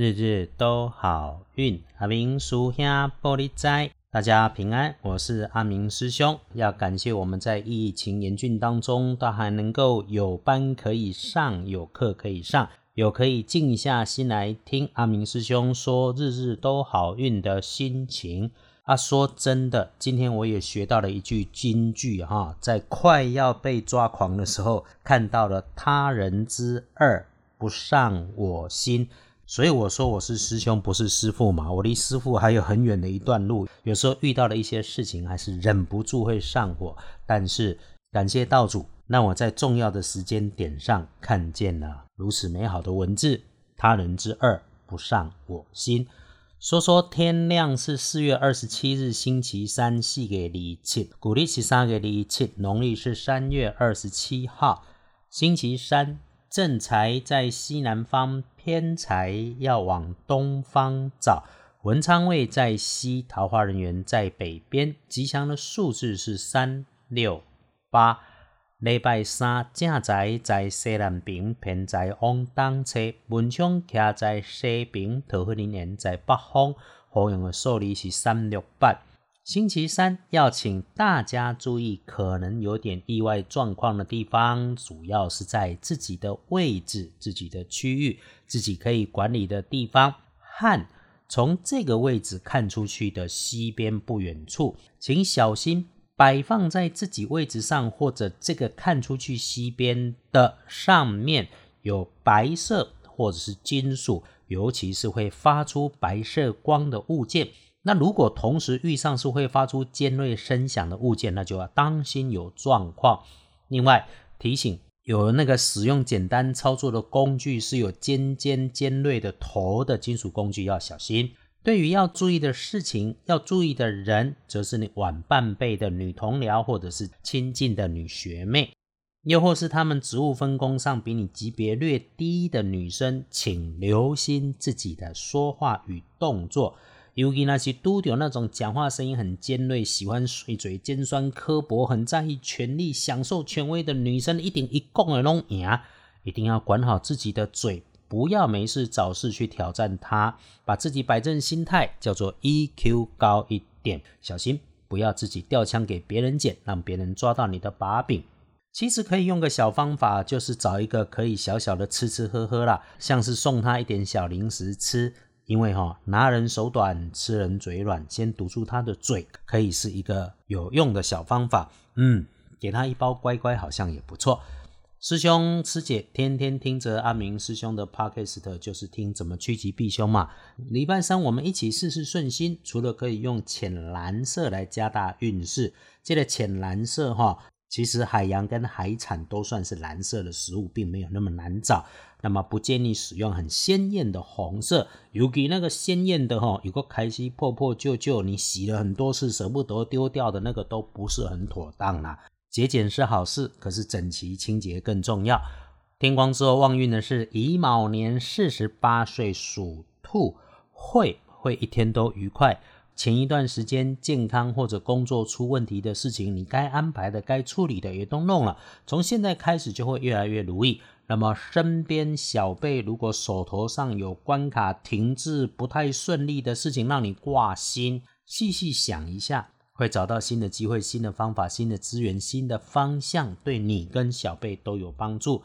日日都好运，阿明叔兄玻璃斋，大家平安，我是阿明师兄。要感谢我们在疫情严峻当中，都还能够有班可以上，有课可以上，有可以静下心来听阿明师兄说日日都好运的心情。啊，说真的，今天我也学到了一句金句哈，在快要被抓狂的时候，看到了他人之二不上我心。所以我说我是师兄，不是师父嘛。我离师父还有很远的一段路，有时候遇到了一些事情，还是忍不住会上火。但是感谢道主，让我在重要的时间点上看见了如此美好的文字。他人之恶不上我心。说说天亮是四月二十七日星期三，系给李七，古历是三月李七，农历是三月二十七号星期三。正财在西南方，偏财要往东方找。文昌位在西，桃花人员在北边。吉祥的数字是三六八。礼拜三正财在西南边，偏财往东侧。文昌徛在西边，桃花人员在北方。好用的数字是三六八。星期三要请大家注意，可能有点意外状况的地方，主要是在自己的位置、自己的区域、自己可以管理的地方和从这个位置看出去的西边不远处，请小心摆放在自己位置上或者这个看出去西边的上面有白色或者是金属，尤其是会发出白色光的物件。那如果同时遇上是会发出尖锐声响的物件，那就要当心有状况。另外提醒，有那个使用简单操作的工具是有尖尖尖锐的头的金属工具要小心。对于要注意的事情，要注意的人，则是你晚半辈的女同僚或者是亲近的女学妹，又或是他们职务分工上比你级别略低的女生，请留心自己的说话与动作。尤其那些都有那种讲话声音很尖锐、喜欢碎嘴、尖酸刻薄、很在意权力、享受权威的女生，一定一共的弄赢。一定要管好自己的嘴，不要没事找事去挑战他，把自己摆正心态，叫做 EQ 高一点。小心不要自己掉枪给别人捡，让别人抓到你的把柄。其实可以用个小方法，就是找一个可以小小的吃吃喝喝啦，像是送他一点小零食吃。因为哈拿人手短，吃人嘴软，先堵住他的嘴，可以是一个有用的小方法。嗯，给他一包乖乖，好像也不错。师兄师姐天天听着阿明师兄的 podcast，就是听怎么趋吉避凶嘛。礼拜三我们一起事事顺心，除了可以用浅蓝色来加大运势，这个浅蓝色哈。其实海洋跟海产都算是蓝色的食物，并没有那么难找。那么不建议使用很鲜艳的红色，尤其那个鲜艳的哈，有个开心破破旧旧，你洗了很多次舍不得丢掉的那个都不是很妥当啦。节俭是好事，可是整齐清洁更重要。天光之后旺运的是乙卯年四十八岁属兔，会会一天都愉快。前一段时间健康或者工作出问题的事情，你该安排的、该处理的也都弄了。从现在开始就会越来越如意。那么身边小辈如果手头上有关卡停滞、不太顺利的事情让你挂心，细细想一下，会找到新的机会、新的方法、新的资源、新的方向，对你跟小辈都有帮助。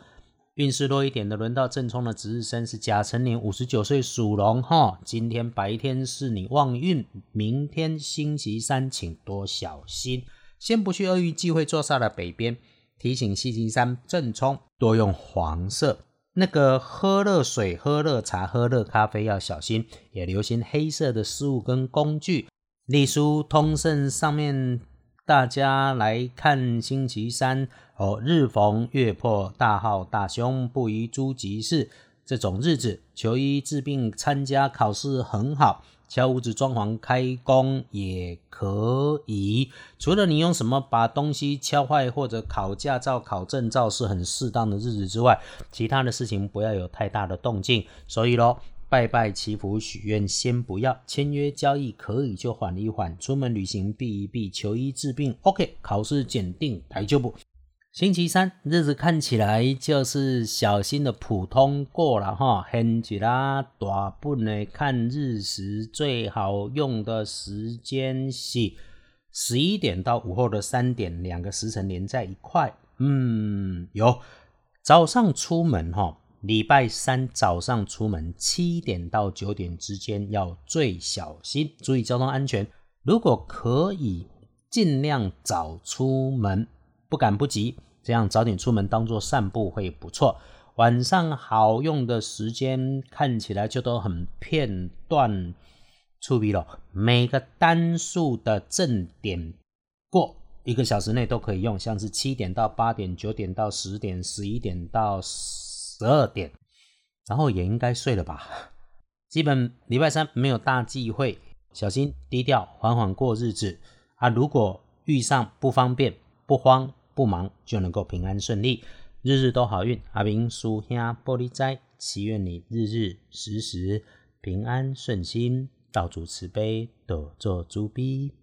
运势弱一点的，轮到正冲的值日生是甲辰年五十九岁属龙哈。今天白天是你旺运，明天星期三请多小心。先不去鳄鱼忌讳坐煞的北边，提醒星期三正冲多用黄色。那个喝热水、喝热茶、喝热咖啡要小心，也留心黑色的事物跟工具。隶书通胜上面。大家来看星期三哦，日逢月破大号大凶，不宜诸吉事。这种日子，求医治病、参加考试很好，敲屋子、装潢、开工也可以。除了你用什么把东西敲坏或者考驾照、考证照是很适当的日子之外，其他的事情不要有太大的动静。所以咯。拜拜祈福许愿先不要，签约交易可以就缓一缓，出门旅行避一避，求医治病。OK，考试检定排就不。星期三日子看起来就是小心的普通过了哈，很起啦，大本的看日时最好用的时间是十一点到午后的三点，两个时辰连在一块。嗯，有早上出门哈，礼拜三早上出门七点到九点之间要最小心，注意交通安全。如果可以，尽量早出门，不赶不急。这样早点出门当做散步会不错。晚上好用的时间看起来就都很片段出笔了。每个单数的正点过一个小时内都可以用，像是七点到八点、九点到十点、十一点到十二点，然后也应该睡了吧。基本礼拜三没有大忌讳，小心低调，缓缓过日子啊。如果遇上不方便，不慌。不忙就能够平安顺利，日日都好运。阿明叔兄玻璃斋，祈愿你日日时时平安顺心，道主慈悲，多做诸逼。